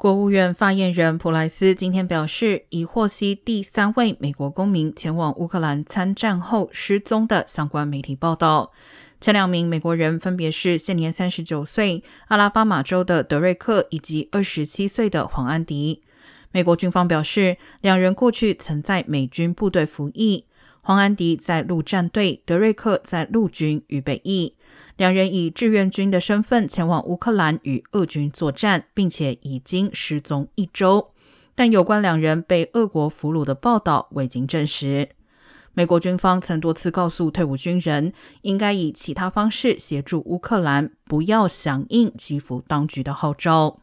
国务院发言人普莱斯今天表示，已获悉第三位美国公民前往乌克兰参战后失踪的相关媒体报道。前两名美国人分别是现年三十九岁阿拉巴马州的德瑞克以及二十七岁的黄安迪。美国军方表示，两人过去曾在美军部队服役，黄安迪在陆战队，德瑞克在陆军预备役。两人以志愿军的身份前往乌克兰与俄军作战，并且已经失踪一周。但有关两人被俄国俘虏的报道未经证实。美国军方曾多次告诉退伍军人，应该以其他方式协助乌克兰，不要响应基辅当局的号召。